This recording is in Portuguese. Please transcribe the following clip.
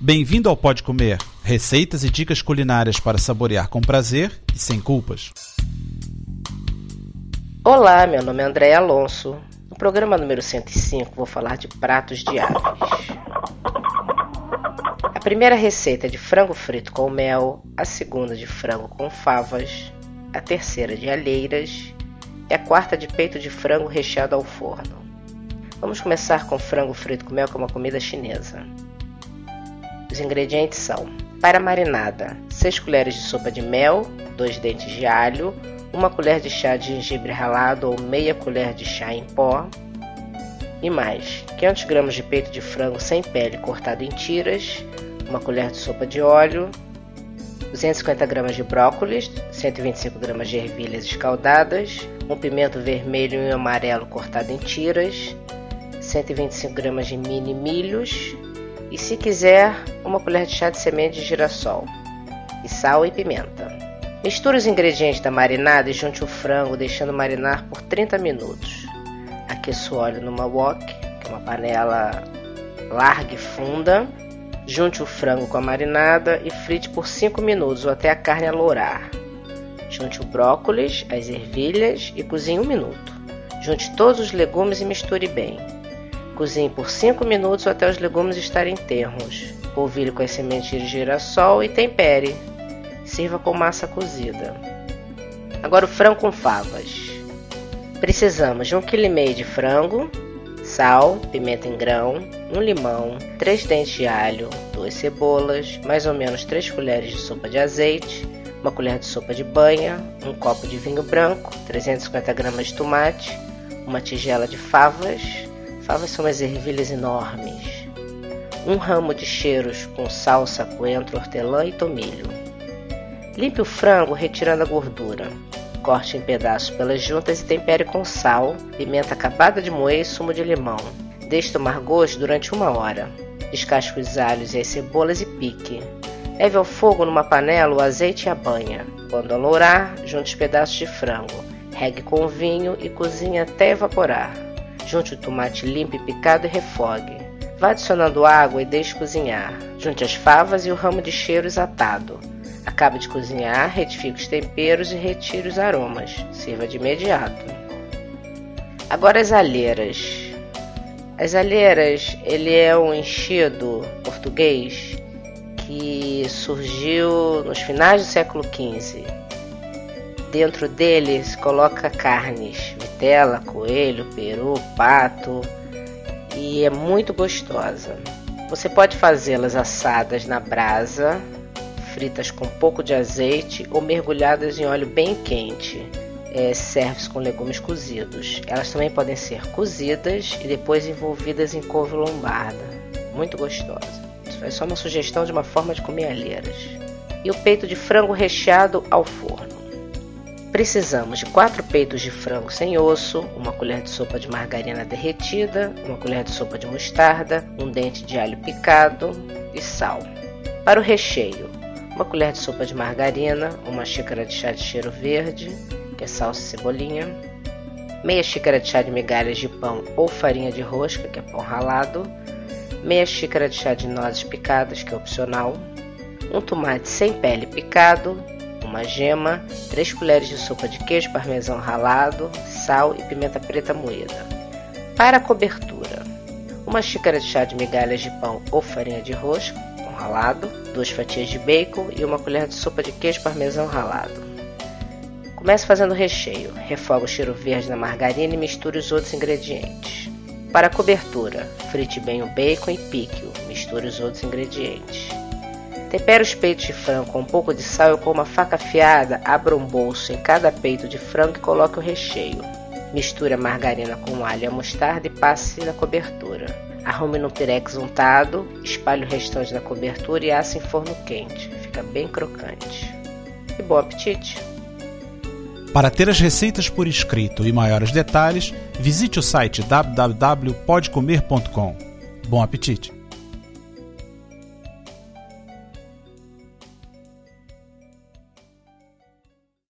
Bem-vindo ao Pode Comer, receitas e dicas culinárias para saborear com prazer e sem culpas. Olá, meu nome é André Alonso. No programa número 105 vou falar de pratos de aves. A primeira receita é de frango frito com mel, a segunda de frango com favas, a terceira de alheiras e a quarta de peito de frango recheado ao forno. Vamos começar com frango frito com mel, que é uma comida chinesa. Os ingredientes são: para marinada, 6 colheres de sopa de mel, 2 dentes de alho, 1 colher de chá de gengibre ralado ou meia colher de chá em pó. E mais: 500 gramas de peito de frango sem pele cortado em tiras, 1 colher de sopa de óleo, 250 gramas de brócolis, 125 gramas de ervilhas escaldadas, um pimento vermelho e amarelo cortado em tiras, 125 gramas de mini milhos, e se quiser, uma colher de chá de semente de girassol e sal e pimenta. Misture os ingredientes da marinada e junte o frango, deixando marinar por 30 minutos. Aqueça o óleo numa wok, que é uma panela larga e funda. Junte o frango com a marinada e frite por 5 minutos ou até a carne alourar. Junte o brócolis, as ervilhas e cozinhe um minuto. Junte todos os legumes e misture bem. Cozinhe por 5 minutos até os legumes estarem termos. Polvilhe com as sementes de girassol e tempere. Sirva com massa cozida. Agora o frango com favas. Precisamos de 1,5 kg de frango, sal, pimenta em grão, um limão, 3 dentes de alho, 2 cebolas, mais ou menos 3 colheres de sopa de azeite, uma colher de sopa de banha, um copo de vinho branco, 350 gramas de tomate, uma tigela de favas, Favas são umas ervilhas enormes. Um ramo de cheiros com salsa, coentro, hortelã e tomilho. Limpe o frango retirando a gordura. Corte em pedaços pelas juntas e tempere com sal, pimenta acabada de moer e sumo de limão. Deixe tomar gosto durante uma hora. Descasque os alhos e as cebolas e pique. Leve ao fogo numa panela o azeite e a banha. Quando alourar, junte os pedaços de frango. Regue com vinho e cozinhe até evaporar. Junte o tomate limpo e picado e refogue. Vá adicionando água e deixe cozinhar. Junte as favas e o ramo de cheiros atado. Acabe de cozinhar, retifique os temperos e retire os aromas. Sirva de imediato. Agora as alheiras. As alheiras, ele é um enchido português que surgiu nos finais do século XV Dentro dele se coloca carnes, vitela, coelho, peru, pato e é muito gostosa. Você pode fazê-las assadas na brasa, fritas com um pouco de azeite ou mergulhadas em óleo bem quente. É, Serve-se com legumes cozidos. Elas também podem ser cozidas e depois envolvidas em couve lombarda. Muito gostosa. Isso é só uma sugestão de uma forma de comer alheiras. E o peito de frango recheado ao forno. Precisamos de 4 peitos de frango sem osso, uma colher de sopa de margarina derretida, uma colher de sopa de mostarda, um dente de alho picado e sal. Para o recheio, uma colher de sopa de margarina, uma xícara de chá de cheiro verde, que é salsa e cebolinha, meia xícara de chá de migalhas de pão ou farinha de rosca, que é pão ralado, meia xícara de chá de nozes picadas, que é opcional, um tomate sem pele picado, uma gema, 3 colheres de sopa de queijo parmesão ralado, sal e pimenta preta moída. Para a cobertura, uma xícara de chá de migalhas de pão ou farinha de rosca, com ralado, duas fatias de bacon e uma colher de sopa de queijo parmesão ralado. Comece fazendo o recheio. Refoga o cheiro verde na margarina e misture os outros ingredientes. Para a cobertura, frite bem o bacon e pique-o. Misture os outros ingredientes. Tempere os peitos de frango com um pouco de sal e com uma faca afiada, abra um bolso em cada peito de frango e coloque o recheio. Misture a margarina com alho e a mostarda e passe na cobertura. Arrume no pirex untado, espalhe o restante da cobertura e asse em forno quente. Fica bem crocante. E bom apetite! Para ter as receitas por escrito e maiores detalhes, visite o site www.podcomer.com. Bom apetite!